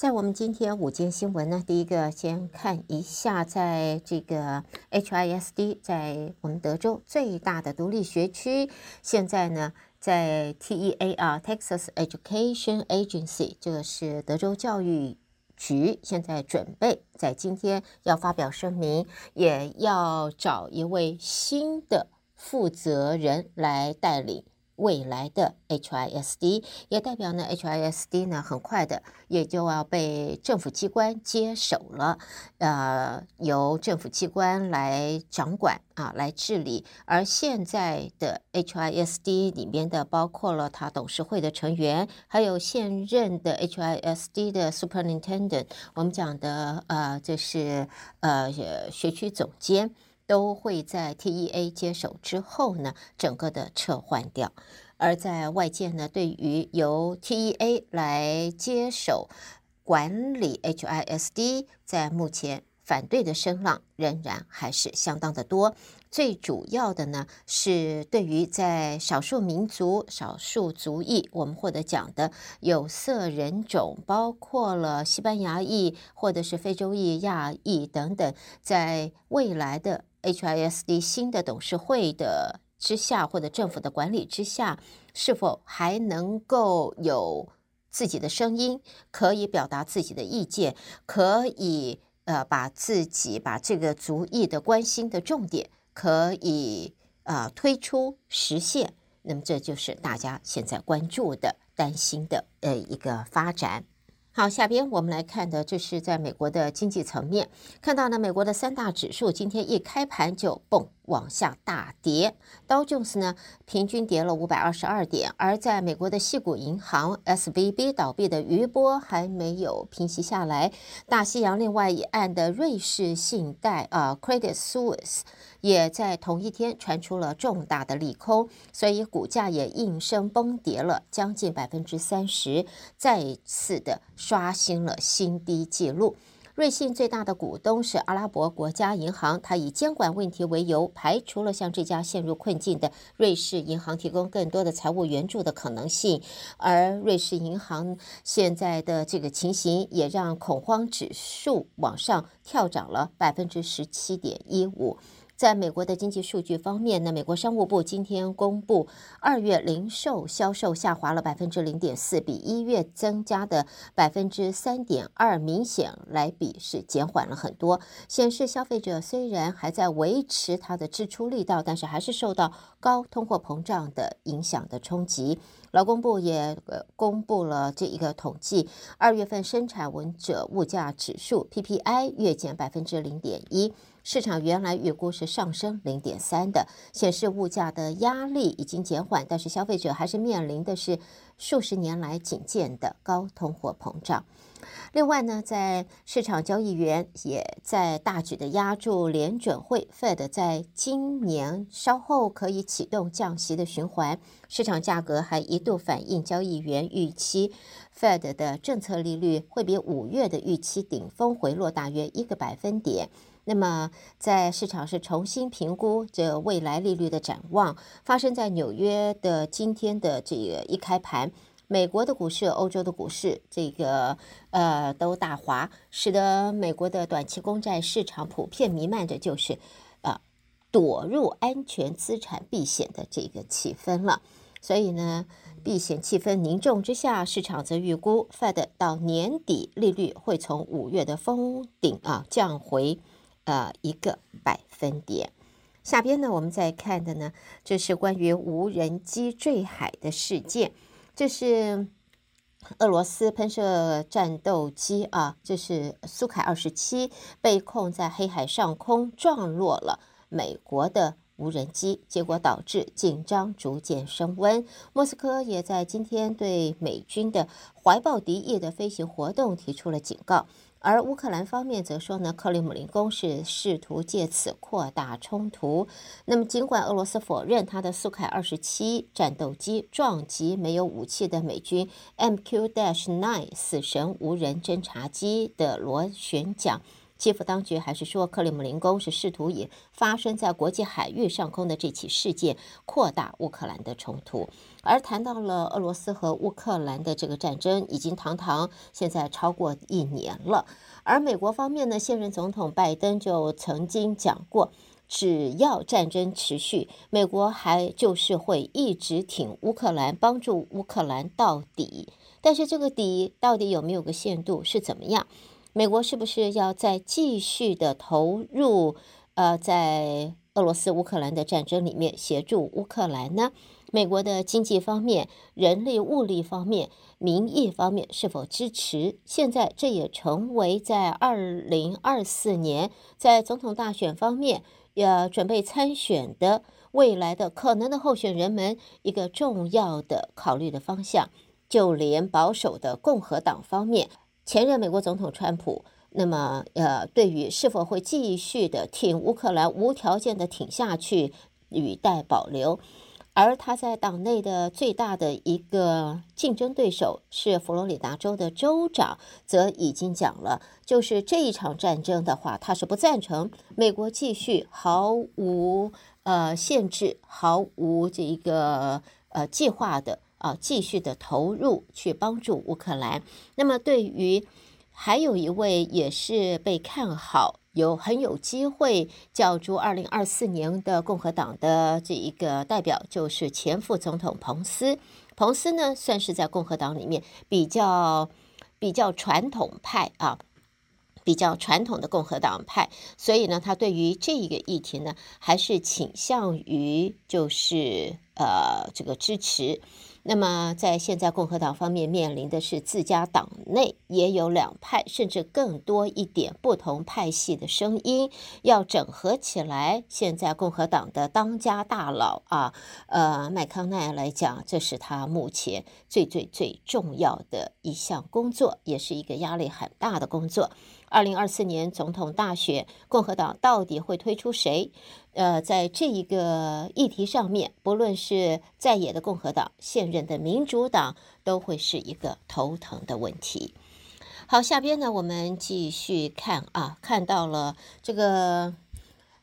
在我们今天午间新闻呢，第一个先看一下，在这个 HISD 在我们德州最大的独立学区，现在呢，在 TEA 啊 Texas Education Agency，这个是德州教育局，现在准备在今天要发表声明，也要找一位新的负责人来带领。未来的 HISD 也代表呢，HISD 呢很快的也就要被政府机关接手了，呃，由政府机关来掌管啊，来治理。而现在的 HISD 里面的包括了他董事会的成员，还有现任的 HISD 的 Superintendent，我们讲的呃，就是呃学区总监。都会在 TEA 接手之后呢，整个的撤换掉。而在外界呢，对于由 TEA 来接手管理 HISD，在目前反对的声浪仍然还是相当的多。最主要的呢，是对于在少数民族、少数族裔，我们或者讲的有色人种，包括了西班牙裔或者是非洲裔、亚裔等等，在未来的。HISD 新的董事会的之下，或者政府的管理之下，是否还能够有自己的声音，可以表达自己的意见，可以呃把自己把这个族裔的关心的重点可以呃推出实现？那么这就是大家现在关注的、担心的呃一个发展。好，下边我们来看的，这是在美国的经济层面，看到呢，美国的三大指数今天一开盘就蹦。往下大跌，道琼斯呢平均跌了五百二十二点，而在美国的矽谷银行 SVB 倒闭的余波还没有平息下来，大西洋另外一岸的瑞士信贷啊 Credit Suisse 也在同一天传出了重大的利空，所以股价也应声崩跌了将近百分之三十，再次的刷新了新低纪录。瑞信最大的股东是阿拉伯国家银行，它以监管问题为由，排除了向这家陷入困境的瑞士银行提供更多的财务援助的可能性。而瑞士银行现在的这个情形，也让恐慌指数往上跳涨了百分之十七点一五。在美国的经济数据方面呢，美国商务部今天公布，二月零售销售下滑了百分之零点四，比一月增加的百分之三点二，明显来比是减缓了很多，显示消费者虽然还在维持它的支出力道，但是还是受到高通货膨胀的影响的冲击。劳工部也呃公布了这一个统计，二月份生产文者物价指数 PPI 月减百分之零点一。市场原来预估是上升零点三的，显示物价的压力已经减缓，但是消费者还是面临的是数十年来仅见的高通货膨胀。另外呢，在市场交易员也在大举的压注联准会 Fed 在今年稍后可以启动降息的循环，市场价格还一度反映交易员预期 Fed 的政策利率会比五月的预期顶峰回落大约一个百分点。那么，在市场是重新评估这未来利率的展望，发生在纽约的今天的这个一开盘，美国的股市、欧洲的股市，这个呃都大滑，使得美国的短期公债市场普遍弥漫着就是呃躲入安全资产避险的这个气氛了。所以呢，避险气氛凝重之下，市场则预估 Fed 到年底利率会从五月的峰顶啊降回。呃，一个百分点。下边呢，我们再看的呢，这是关于无人机坠海的事件。这是俄罗斯喷射战斗机啊，这是苏凯二十七被控在黑海上空撞落了美国的无人机，结果导致紧张逐渐升温。莫斯科也在今天对美军的怀抱敌意的飞行活动提出了警告。而乌克兰方面则说呢，克里姆林宫是试图借此扩大冲突。那么，尽管俄罗斯否认他的苏凯二十七战斗机撞击没有武器的美军 MQ-9 死神无人侦察机的螺旋桨，基辅当局还是说，克里姆林宫是试图以发生在国际海域上空的这起事件扩大乌克兰的冲突。而谈到了俄罗斯和乌克兰的这个战争，已经堂堂现在超过一年了。而美国方面呢，现任总统拜登就曾经讲过，只要战争持续，美国还就是会一直挺乌克兰，帮助乌克兰到底。但是这个底到底有没有个限度，是怎么样？美国是不是要再继续的投入？呃，在俄罗斯乌克兰的战争里面协助乌克兰呢？美国的经济方面、人力物力方面、民意方面是否支持？现在这也成为在二零二四年在总统大选方面要准备参选的未来的可能的候选人们一个重要的考虑的方向。就连保守的共和党方面。前任美国总统川普，那么呃，对于是否会继续的挺乌克兰，无条件的挺下去，语带保留。而他在党内的最大的一个竞争对手是佛罗里达州的州长，则已经讲了，就是这一场战争的话，他是不赞成美国继续毫无呃限制、毫无这一个呃计划的。啊，继续的投入去帮助乌克兰。那么，对于还有一位也是被看好，有很有机会角逐二零二四年的共和党的这一个代表，就是前副总统彭斯。彭斯呢，算是在共和党里面比较比较传统派啊，比较传统的共和党派。所以呢，他对于这一个议题呢，还是倾向于就是呃这个支持。那么，在现在共和党方面面临的是自家党内也有两派，甚至更多一点不同派系的声音要整合起来。现在共和党的当家大佬啊，呃，麦康奈来讲，这是他目前最最最重要的一项工作，也是一个压力很大的工作。二零二四年总统大选，共和党到底会推出谁？呃，在这一个议题上面，不论是在野的共和党、现任的民主党，都会是一个头疼的问题。好，下边呢，我们继续看啊，看到了这个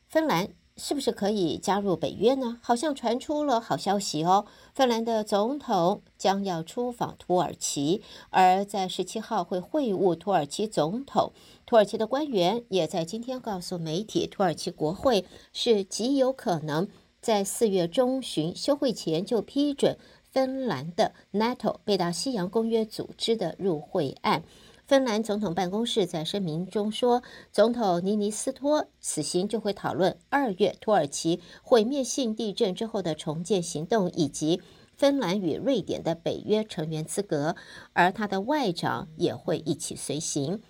芬兰。是不是可以加入北约呢？好像传出了好消息哦。芬兰的总统将要出访土耳其，而在十七号会会晤土耳其总统。土耳其的官员也在今天告诉媒体，土耳其国会是极有可能在四月中旬休会前就批准芬兰的 NATO 北大西洋公约组织的入会案。芬兰总统办公室在声明中说，总统尼尼斯托此行就会讨论二月土耳其毁灭性地震之后的重建行动，以及芬兰与瑞典的北约成员资格，而他的外长也会一起随行。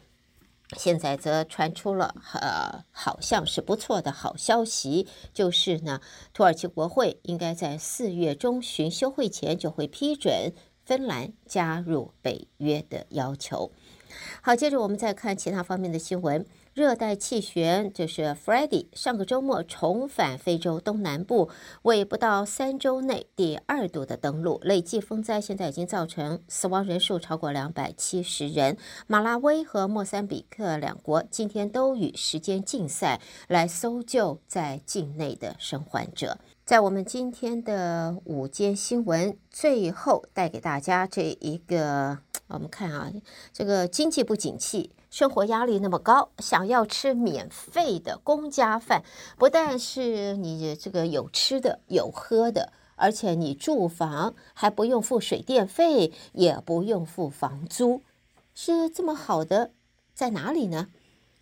现在则传出了呃，好像是不错的好消息，就是呢，土耳其国会应该在四月中旬休会前就会批准芬兰加入北约的要求。好，接着我们再看其他方面的新闻。热带气旋就是 Freddy，上个周末重返非洲东南部，为不到三周内第二度的登陆，累计风灾现在已经造成死亡人数超过两百七十人。马拉维和莫桑比克两国今天都与时间竞赛来搜救在境内的生还者。在我们今天的午间新闻最后带给大家这一个。我们看啊，这个经济不景气，生活压力那么高，想要吃免费的公家饭，不但是你这个有吃的有喝的，而且你住房还不用付水电费，也不用付房租，是这么好的，在哪里呢？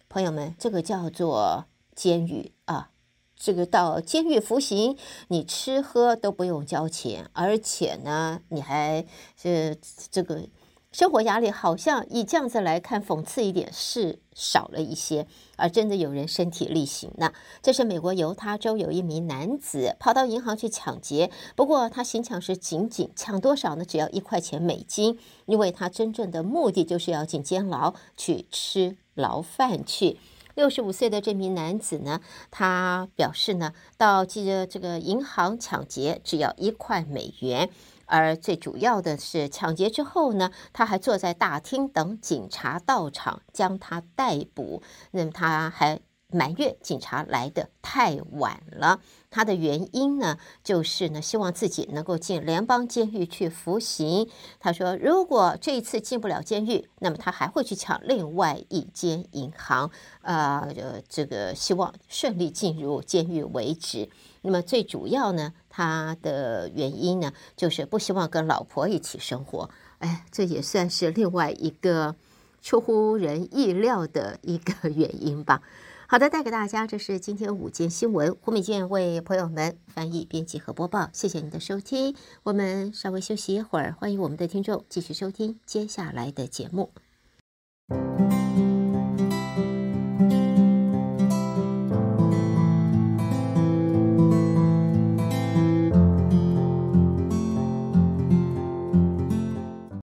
朋友们，这个叫做监狱啊，这个到监狱服刑，你吃喝都不用交钱，而且呢，你还是这个。生活压力好像以这样子来看，讽刺一点是少了一些，而真的有人身体力行呢。这是美国犹他州有一名男子跑到银行去抢劫，不过他行抢是仅仅抢多少呢？只要一块钱美金，因为他真正的目的就是要进监牢去吃牢饭去。六十五岁的这名男子呢，他表示呢，到这这个银行抢劫只要一块美元。而最主要的是，抢劫之后呢，他还坐在大厅等警察到场将他逮捕。那么他还埋怨警察来的太晚了。他的原因呢，就是呢，希望自己能够进联邦监狱去服刑。他说，如果这一次进不了监狱，那么他还会去抢另外一间银行。呃，这个希望顺利进入监狱为止。那么最主要呢，他的原因呢，就是不希望跟老婆一起生活。哎，这也算是另外一个出乎人意料的一个原因吧。好的，带给大家，这是今天午间新闻。胡美娟为朋友们翻译、编辑和播报。谢谢您的收听，我们稍微休息一会儿，欢迎我们的听众继续收听接下来的节目。